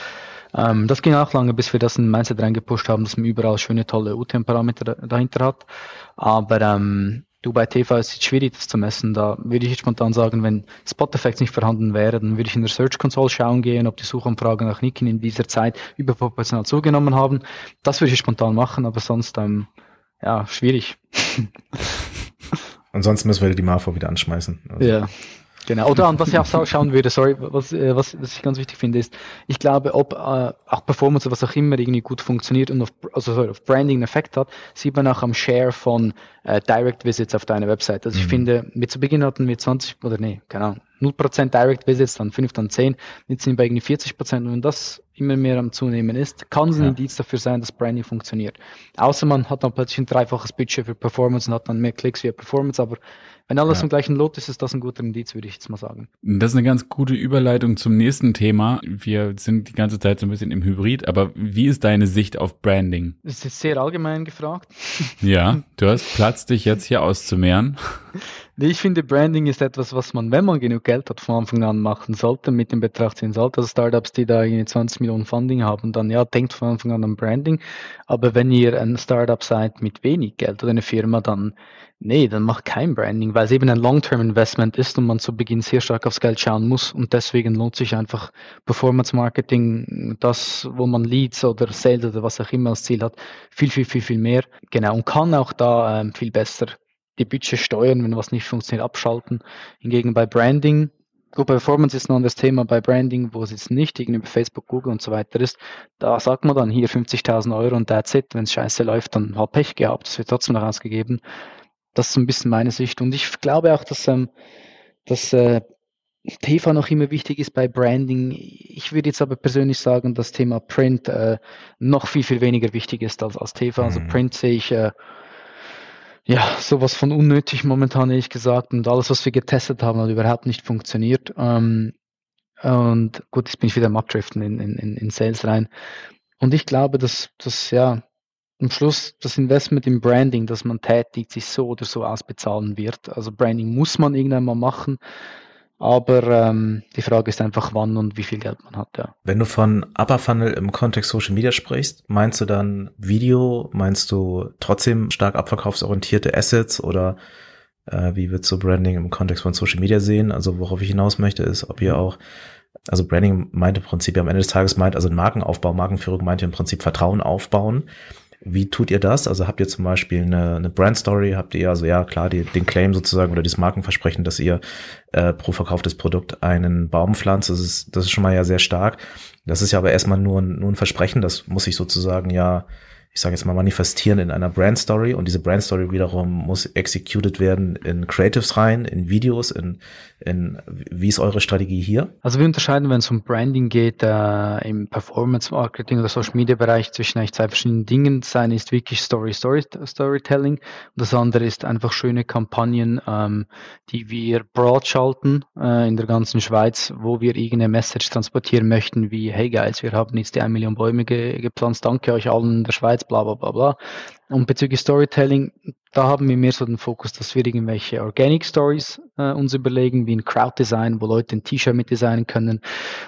Ähm, das ging auch lange, bis wir das in Mindset reingepusht haben, dass man überall schöne, tolle UTM-Parameter dahinter hat. Aber ähm, du bei TV ist es schwierig, das zu messen. Da würde ich jetzt spontan sagen, wenn Spot-Effects nicht vorhanden wäre, dann würde ich in der Search Console schauen gehen, ob die Suchanfragen nach Nikin in dieser Zeit überproportional zugenommen haben. Das würde ich spontan machen, aber sonst, ähm, ja, schwierig. Ansonsten müssen wir die Marfo wieder anschmeißen. Also. Ja. Genau. Oder an was ich auch schauen würde, sorry, was, äh, was, was ich ganz wichtig finde, ist, ich glaube, ob äh, auch Performance oder was auch immer irgendwie gut funktioniert und auf, also sorry, auf Branding einen Effekt hat, sieht man auch am Share von äh, Direct Visits auf deiner Website. Also mhm. ich finde, mit zu Beginn hatten wir 20 oder nee, keine Ahnung, 0% Direct Visits, dann 5, dann 10, jetzt sind wir irgendwie 40% und wenn das immer mehr am Zunehmen ist, kann es ein ja. Indiz dafür sein, dass Branding funktioniert. Außer man hat dann plötzlich ein dreifaches Budget für Performance und hat dann mehr Klicks wie Performance, aber wenn alles ja. im gleichen Lot ist, ist das ein guter Indiz, würde ich jetzt mal sagen. Das ist eine ganz gute Überleitung zum nächsten Thema. Wir sind die ganze Zeit so ein bisschen im Hybrid, aber wie ist deine Sicht auf Branding? Das ist sehr allgemein gefragt. Ja, du hast Platz, dich jetzt hier auszumehren. Ich finde, Branding ist etwas, was man, wenn man genug Geld hat, von Anfang an machen sollte, mit dem Betracht ziehen sollte. Also Startups, die da 20 Millionen Funding haben, dann ja, denkt von Anfang an an Branding. Aber wenn ihr ein Startup seid mit wenig Geld oder eine Firma, dann Nee, dann macht kein Branding, weil es eben ein Long-Term-Investment ist und man zu Beginn sehr stark aufs Geld schauen muss und deswegen lohnt sich einfach Performance-Marketing, das, wo man Leads oder Sales oder was auch immer als Ziel hat, viel, viel, viel, viel mehr. Genau, und kann auch da ähm, viel besser die Budget steuern, wenn was nicht funktioniert, abschalten. Hingegen bei Branding, gut, bei Performance ist ein anderes Thema, bei Branding, wo es jetzt nicht irgendwie Facebook, Google und so weiter ist, da sagt man dann hier 50.000 Euro und that's it. Wenn es scheiße läuft, dann hat Pech gehabt, das wird trotzdem noch ausgegeben. Das ist so ein bisschen meine Sicht. Und ich glaube auch, dass, ähm, dass äh, TV noch immer wichtig ist bei Branding. Ich würde jetzt aber persönlich sagen, das Thema Print äh, noch viel, viel weniger wichtig ist als, als TV. Also mhm. Also Print sehe ich äh, ja sowas von unnötig momentan, ehrlich gesagt. Und alles, was wir getestet haben, hat überhaupt nicht funktioniert. Ähm, und gut, jetzt bin ich wieder am Abdriften in, in, in Sales rein. Und ich glaube, dass, dass ja, am Schluss das Investment im Branding, das man tätigt, sich so oder so ausbezahlen wird. Also Branding muss man irgendwann mal machen. Aber ähm, die Frage ist einfach, wann und wie viel Geld man hat, ja. Wenn du von Upper Funnel im Kontext Social Media sprichst, meinst du dann Video, meinst du trotzdem stark abverkaufsorientierte Assets oder äh, wie würdest du Branding im Kontext von Social Media sehen? Also worauf ich hinaus möchte, ist, ob ihr auch, also Branding meint im Prinzip am Ende des Tages meint, also Markenaufbau, Markenführung meint im Prinzip Vertrauen aufbauen. Wie tut ihr das? Also habt ihr zum Beispiel eine, eine Brand Story? Habt ihr also ja klar die, den Claim sozusagen oder dieses Markenversprechen, dass ihr äh, pro verkauftes Produkt einen Baum pflanzt? Das ist, das ist schon mal ja sehr stark. Das ist ja aber erstmal nur, nur ein Versprechen. Das muss ich sozusagen ja ich sage jetzt mal, manifestieren in einer Brand Story und diese Brand Story wiederum muss executed werden in Creatives rein, in Videos, in, in wie ist eure Strategie hier? Also wir unterscheiden, wenn es um Branding geht, äh, im Performance Marketing oder Social Media Bereich zwischen eigentlich zwei verschiedenen Dingen. Das eine ist wirklich Story, Story Storytelling und das andere ist einfach schöne Kampagnen, ähm, die wir broad schalten äh, in der ganzen Schweiz, wo wir irgendeine Message transportieren möchten, wie hey guys, wir haben jetzt die 1 Million Bäume ge gepflanzt, danke euch allen in der Schweiz bla bla bla bla. Und bezüglich Storytelling, da haben wir mehr so den Fokus, dass wir irgendwelche Organic Stories äh, uns überlegen, wie ein Crowd Design, wo Leute ein T-Shirt mit designen können,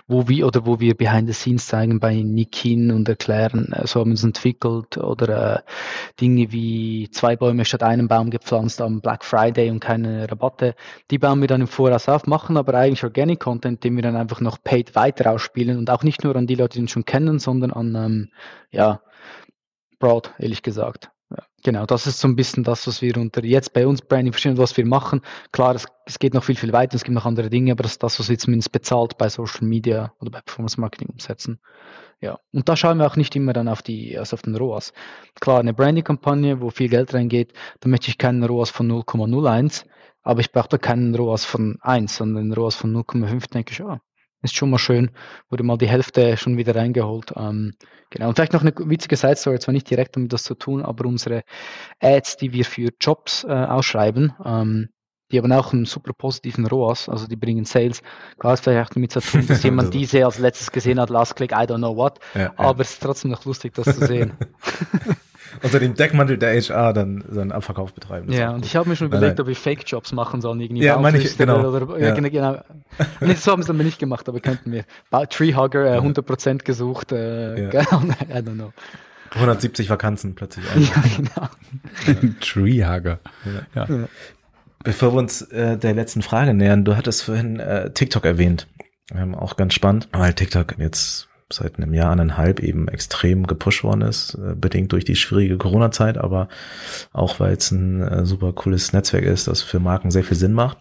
wo wir oder wo wir Behind the Scenes zeigen bei Nikin und erklären, äh, so haben wir es entwickelt oder äh, Dinge wie zwei Bäume statt einem Baum gepflanzt am Black Friday und keine Rabatte. Die bauen wir dann im Voraus auf, machen aber eigentlich Organic Content, den wir dann einfach noch paid weiter ausspielen und auch nicht nur an die Leute, die uns schon kennen, sondern an ähm, ja broad, ehrlich gesagt. Ja, genau, das ist so ein bisschen das, was wir unter jetzt bei uns Branding verstehen, was wir machen. Klar, es, es, geht noch viel, viel weiter, es gibt noch andere Dinge, aber das ist das, was wir zumindest bezahlt bei Social Media oder bei Performance Marketing umsetzen. Ja, und da schauen wir auch nicht immer dann auf die, also auf den ROAS. Klar, eine Branding-Kampagne, wo viel Geld reingeht, da möchte ich keinen ROAS von 0,01, aber ich brauche da keinen ROAS von 1, sondern einen ROAS von 0,5, denke ich, ah, ist schon mal schön, wurde mal die Hälfte schon wieder reingeholt. Ähm, genau. Und vielleicht noch eine witzige Side Story, zwar nicht direkt damit das zu tun, aber unsere Ads, die wir für Jobs äh, ausschreiben, ähm, die haben auch einen super positiven ROAS, also die bringen Sales. Klar, ist vielleicht auch damit zu tun, dass jemand diese als letztes gesehen hat, Last Click, I don't know what. Ja, aber ja. es ist trotzdem noch lustig, das zu sehen. unter dem Deckmantel der HR dann so einen Abverkauf betreiben. ja, und ich habe mir schon überlegt, nein. ob ich Fake-Jobs machen soll. Irgendwie ja, meine ich, genau. Oder, ja. genau, genau. Nee, so haben sie aber nicht gemacht, aber könnten wir. Treehugger, äh, 100% gesucht, äh, ja. genau, I don't know. 170 Vakanzen plötzlich. Ja, genau. Treehugger. Ja. ja. Bevor wir uns äh, der letzten Frage nähern, du hattest vorhin äh, TikTok erwähnt. Ähm, auch ganz spannend, weil TikTok jetzt seit einem Jahr, eineinhalb eben extrem gepusht worden ist, äh, bedingt durch die schwierige Corona-Zeit, aber auch weil es ein äh, super cooles Netzwerk ist, das für Marken sehr viel Sinn macht.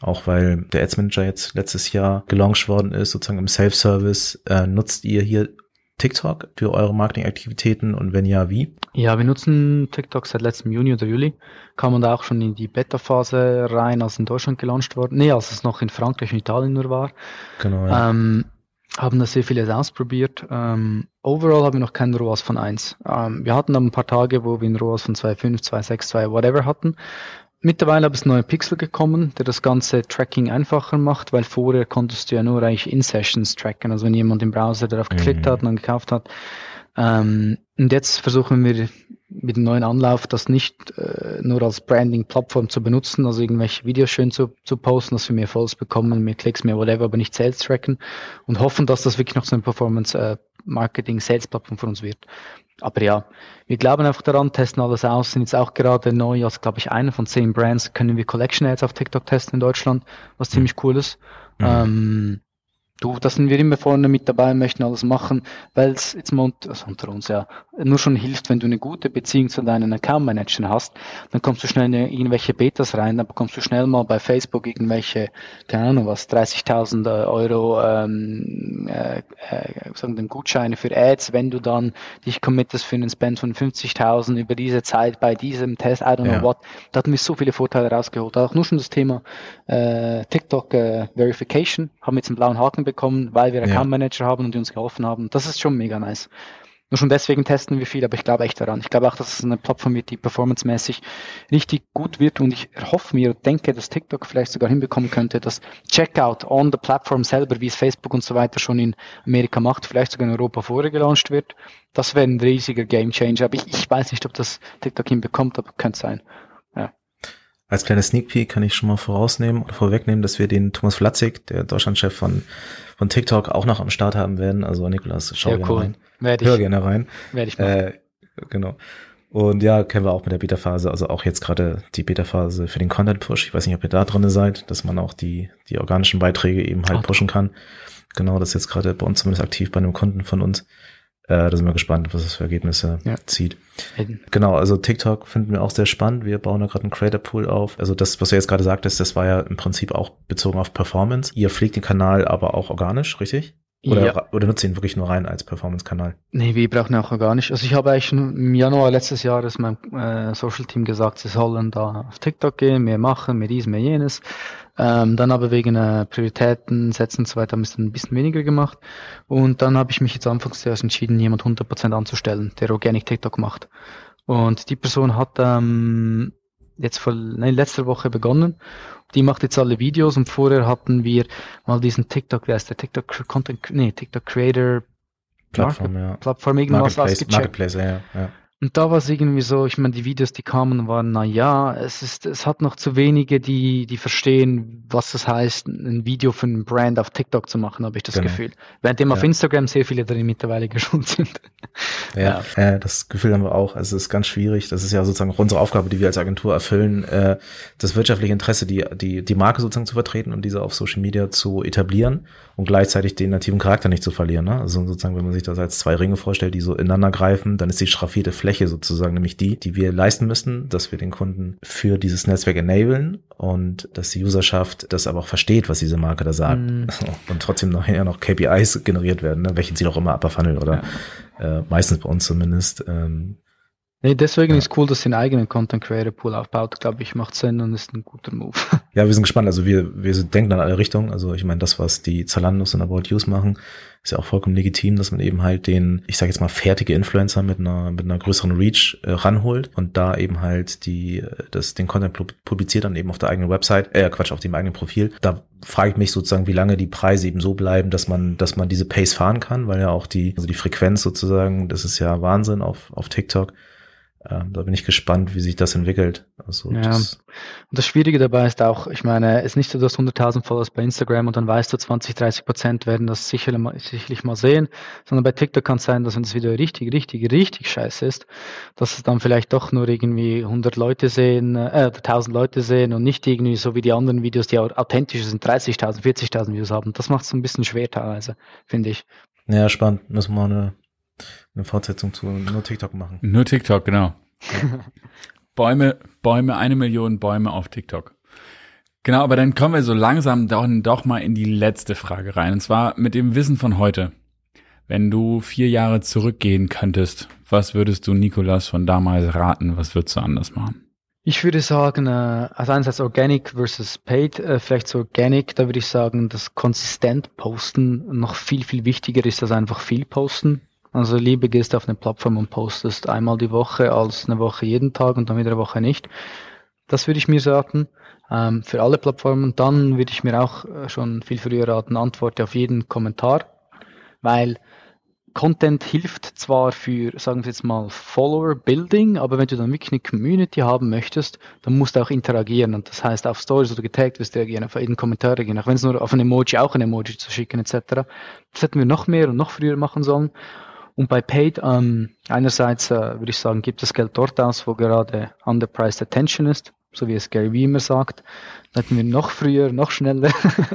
Auch weil der Ads Manager jetzt letztes Jahr gelauncht worden ist, sozusagen im Self-Service. Äh, nutzt ihr hier TikTok für eure Marketingaktivitäten und wenn ja, wie? Ja, wir nutzen TikTok seit letztem Juni oder Juli. Kam man da auch schon in die Beta-Phase rein, als in Deutschland gelauncht wurde. Nee, als es noch in Frankreich und Italien nur war. Genau. Ja. Ähm, haben da sehr vieles ausprobiert. Ähm, overall haben wir noch keinen ROAS von 1. Ähm, wir hatten dann ein paar Tage, wo wir einen ROAS von 2.5, 2.6, 2 whatever hatten. Mittlerweile habe es neue Pixel gekommen, der das ganze Tracking einfacher macht, weil vorher konntest du ja nur eigentlich In-Sessions tracken, also wenn jemand im Browser darauf geklickt mhm. hat und dann gekauft hat. Ähm, und jetzt versuchen wir mit dem neuen Anlauf das nicht äh, nur als Branding-Plattform zu benutzen, also irgendwelche Videos schön zu, zu posten, dass wir mehr Follows bekommen, mehr Klicks, mehr whatever, aber nicht Sales tracken und hoffen, dass das wirklich noch so eine Performance-Marketing-Sales-Plattform äh, für uns wird. Aber ja, wir glauben einfach daran, testen alles aus, sind jetzt auch gerade neu, als glaube ich einer von zehn Brands können wir Collection Ads auf TikTok testen in Deutschland, was ziemlich cool ist. Mhm. Ähm, Du, da sind wir immer vorne mit dabei, möchten alles machen, weil es jetzt mal unter, also unter uns ja nur schon hilft, wenn du eine gute Beziehung zu deinen Account Managern hast, dann kommst du schnell in irgendwelche Betas rein, dann bekommst du schnell mal bei Facebook irgendwelche, keine Ahnung was, 30.000 äh, Euro ähm, äh, äh, sagen den Gutscheine für Ads, wenn du dann dich committest für einen Spend von 50.000 über diese Zeit bei diesem Test, I don't know ja. what, da hatten wir so viele Vorteile rausgeholt. Auch nur schon das Thema äh, TikTok äh, Verification, haben jetzt einen blauen Haken bekommen, weil wir Account Manager haben und die uns geholfen haben. Das ist schon mega nice. Nur schon deswegen testen wir viel, aber ich glaube echt daran. Ich glaube auch, dass es eine Plattform wird, die performancemäßig richtig gut wird und ich hoffe mir denke, dass TikTok vielleicht sogar hinbekommen könnte, dass Checkout on the Platform selber, wie es Facebook und so weiter schon in Amerika macht, vielleicht sogar in Europa vorher gelauncht wird. Das wäre ein riesiger Game Changer, aber ich, ich weiß nicht, ob das TikTok hinbekommt, aber könnte sein. Als kleiner Sneak Peek kann ich schon mal vorausnehmen oder vorwegnehmen, dass wir den Thomas Flatzig, der Deutschlandchef von, von TikTok, auch noch am Start haben werden. Also Nikolas, schau ja, gerne cool. rein. Werde ich. Hör gerne rein. Werde ich machen. Äh, genau. Und ja, kennen wir auch mit der Beta-Phase, also auch jetzt gerade die Beta-Phase für den Content-Push. Ich weiß nicht, ob ihr da drin seid, dass man auch die, die organischen Beiträge eben halt oh, pushen kann. Genau, das ist jetzt gerade bei uns zumindest aktiv bei einem Kunden von uns. Äh, da sind wir gespannt, was es für Ergebnisse ja. zieht. Genau, also TikTok finden wir auch sehr spannend. Wir bauen da gerade einen Creator Pool auf. Also das, was du jetzt gerade sagtest, das war ja im Prinzip auch bezogen auf Performance. Ihr pflegt den Kanal aber auch organisch, richtig? Oder, ja. oder nutzt ihn wirklich nur rein als Performance-Kanal? Nee, wir brauchen auch organisch. Also ich habe eigentlich im Januar letztes Jahres meinem äh, Social-Team gesagt, sie sollen da auf TikTok gehen, mehr machen, mehr dies, mehr jenes. Ähm, dann aber wegen äh, Prioritäten setzen und so weiter haben wir es ein bisschen weniger gemacht. Und dann habe ich mich jetzt anfangs zuerst entschieden, jemand 100% anzustellen, der Organic TikTok macht. Und die Person hat ähm, jetzt vor nein, letzter Woche begonnen. Die macht jetzt alle Videos und vorher hatten wir mal diesen TikTok, wer ist der TikTok Content, nee, TikTok Creator Plattform, Market, ja. Plattform irgendwas Marketplace, Marketplace ja, ja. Und da war es irgendwie so, ich meine, die Videos, die kamen, waren, na ja, es ist, es hat noch zu wenige, die, die verstehen, was es heißt, ein Video für einen Brand auf TikTok zu machen, habe ich das genau. Gefühl. Währenddem ja. auf Instagram sehr viele drin mittlerweile geschult sind. Ja, ja. Äh, das Gefühl haben wir auch. Also es ist ganz schwierig. Das ist ja sozusagen auch unsere Aufgabe, die wir als Agentur erfüllen, äh, das wirtschaftliche Interesse, die, die, die Marke sozusagen zu vertreten und diese auf Social Media zu etablieren und gleichzeitig den nativen Charakter nicht zu verlieren. Ne? Also sozusagen, wenn man sich das als zwei Ringe vorstellt, die so ineinander greifen, dann ist die schraffierte Fläche sozusagen nämlich die, die wir leisten müssen, dass wir den Kunden für dieses Netzwerk enablen und dass die Userschaft das aber auch versteht, was diese Marke da sagt. Mm. Und trotzdem nachher noch KPIs generiert werden, ne? welche sie doch immer upper funnel oder ja. äh, meistens bei uns zumindest ähm, Nee, deswegen ja. ist cool, dass sie einen eigenen Content Creator Pool aufbaut, glaube ich, macht Sinn und ist ein guter Move. Ja, wir sind gespannt. Also wir, wir denken an alle Richtungen. Also ich meine, das, was die Zalandos und About Use machen, ist ja auch vollkommen legitim, dass man eben halt den, ich sage jetzt mal, fertige Influencer mit einer, mit einer größeren Reach äh, ranholt und da eben halt die, das, den Content publiziert dann eben auf der eigenen Website, äh, Quatsch, auf dem eigenen Profil. Da frage ich mich sozusagen, wie lange die Preise eben so bleiben, dass man, dass man diese Pace fahren kann, weil ja auch die, also die Frequenz sozusagen, das ist ja Wahnsinn auf, auf TikTok ähm, da bin ich gespannt, wie sich das entwickelt. Also ja. Das und das Schwierige dabei ist auch, ich meine, es ist nicht so, dass 100.000 Followers bei Instagram und dann weißt du, 20, 30 Prozent werden das sicherlich mal, sicherlich mal sehen, sondern bei TikTok kann es sein, dass wenn das Video richtig, richtig, richtig scheiße ist, dass es dann vielleicht doch nur irgendwie 100 Leute sehen, äh, 1000 Leute sehen und nicht irgendwie so wie die anderen Videos, die authentisch sind, 30.000, 40.000 Views haben. Das macht es ein bisschen schwer teilweise, finde ich. Ja, spannend. Müssen wir eine eine Fortsetzung zu nur TikTok machen. Nur TikTok, genau. Bäume, Bäume, eine Million Bäume auf TikTok. Genau, aber dann kommen wir so langsam doch, doch mal in die letzte Frage rein. Und zwar mit dem Wissen von heute. Wenn du vier Jahre zurückgehen könntest, was würdest du Nikolas von damals raten? Was würdest du anders machen? Ich würde sagen, äh, also einerseits Organic versus Paid, äh, vielleicht so Organic, da würde ich sagen, dass konsistent Posten noch viel, viel wichtiger ist als einfach viel Posten. Also lieber gehst auf eine Plattform und postest einmal die Woche als eine Woche jeden Tag und dann wieder eine Woche nicht. Das würde ich mir raten. Ähm, für alle Plattformen. Dann würde ich mir auch äh, schon viel früher raten, antworte auf jeden Kommentar, weil Content hilft zwar für, sagen wir jetzt mal, Follower Building, aber wenn du dann wirklich eine Community haben möchtest, dann musst du auch interagieren. Und das heißt, auf Stories oder getaggt wirst du reagieren, auf jeden Kommentar reagieren, auch wenn es nur auf ein Emoji, auch ein Emoji zu schicken, etc. Das hätten wir noch mehr und noch früher machen sollen. Und bei Paid, ähm, einerseits äh, würde ich sagen, gibt das Geld dort aus, wo gerade underpriced attention ist, so wie es Gary Vee immer sagt. Da hätten wir noch früher, noch schneller,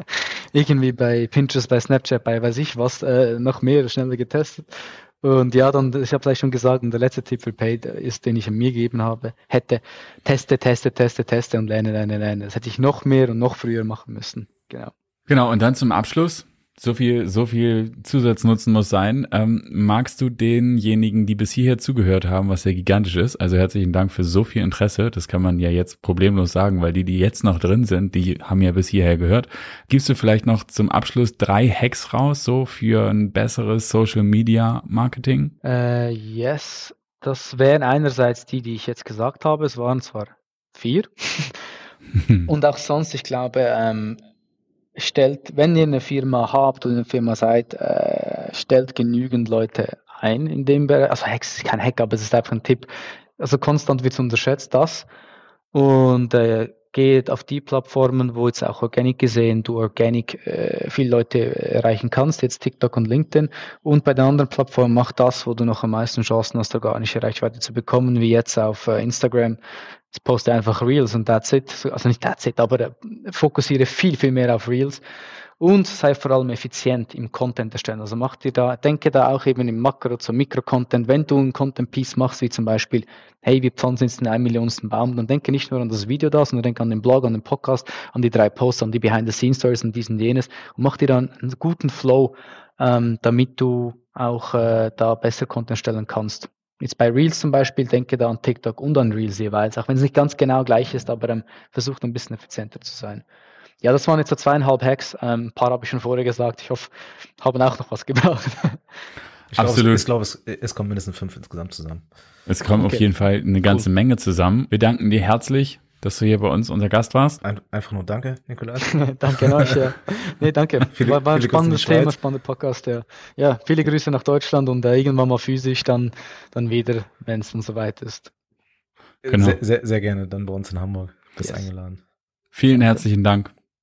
irgendwie bei Pinterest, bei Snapchat, bei weiß ich was, äh, noch mehr schneller getestet. Und ja, dann, ich habe es schon gesagt, und der letzte Tipp für Paid ist, den ich mir gegeben habe, hätte teste, teste, teste, teste und lerne, lerne, lerne. Das hätte ich noch mehr und noch früher machen müssen. Genau. Genau, und dann zum Abschluss, so viel, so viel Zusatznutzen muss sein. Ähm, magst du denjenigen, die bis hierher zugehört haben, was ja gigantisch ist, also herzlichen Dank für so viel Interesse, das kann man ja jetzt problemlos sagen, weil die, die jetzt noch drin sind, die haben ja bis hierher gehört. Gibst du vielleicht noch zum Abschluss drei Hacks raus, so für ein besseres Social Media Marketing? Äh, yes, das wären einerseits die, die ich jetzt gesagt habe. Es waren zwar vier. Und auch sonst, ich glaube, ähm, stellt, wenn ihr eine Firma habt oder eine Firma seid, äh, stellt genügend Leute ein in dem Bereich. Also Hack ist kein Hack, aber es ist einfach ein Tipp. Also konstant wird unterschätzt das. Und äh, geht auf die Plattformen, wo jetzt auch Organic gesehen, du Organic äh, viele Leute erreichen kannst, jetzt TikTok und LinkedIn. Und bei den anderen Plattformen mach das, wo du noch am meisten Chancen hast, organische Reichweite zu bekommen, wie jetzt auf äh, Instagram. Jetzt poste einfach Reels und that's it. Also nicht that's it, aber äh, fokussiere viel, viel mehr auf Reels und sei vor allem effizient im Content erstellen. Also mach dir da, denke da auch eben im Makro zum Mikro-Content. Wenn du ein Content-Piece machst, wie zum Beispiel, hey, wir pflanzen jetzt den ein Millionsten Baum, dann denke nicht nur an das Video da, sondern denke an den Blog, an den Podcast, an die drei Posts, an die Behind-the-Scenes-Stories und dies und jenes und mach dir dann einen guten Flow, ähm, damit du auch äh, da besser Content stellen kannst. Jetzt bei Reels zum Beispiel, denke da an TikTok und an Reels jeweils, auch wenn es nicht ganz genau gleich ist, aber ähm, versucht ein bisschen effizienter zu sein. Ja, das waren jetzt so zweieinhalb Hacks. Ähm, ein paar habe ich schon vorher gesagt. Ich hoffe, haben auch noch was gebracht. Ich Absolut. ich glaube, es, es kommen mindestens fünf insgesamt zusammen. Es kommen okay. auf jeden Fall eine ganze cool. Menge zusammen. Wir danken dir herzlich dass du hier bei uns unser Gast warst. Ein, einfach nur danke, Nikolaus. danke euch, ja. Nee, danke. Viele- war, war ein spannendes Thema, spannender Podcast, ja. Ja, viele Grüße nach Deutschland und äh, irgendwann mal physisch dann, dann wieder, wenn es dann soweit ist. Genau. Sehr, sehr, sehr gerne dann bei uns in Hamburg. Bist Yes. eingeladen. Vielen herzlichen Dank.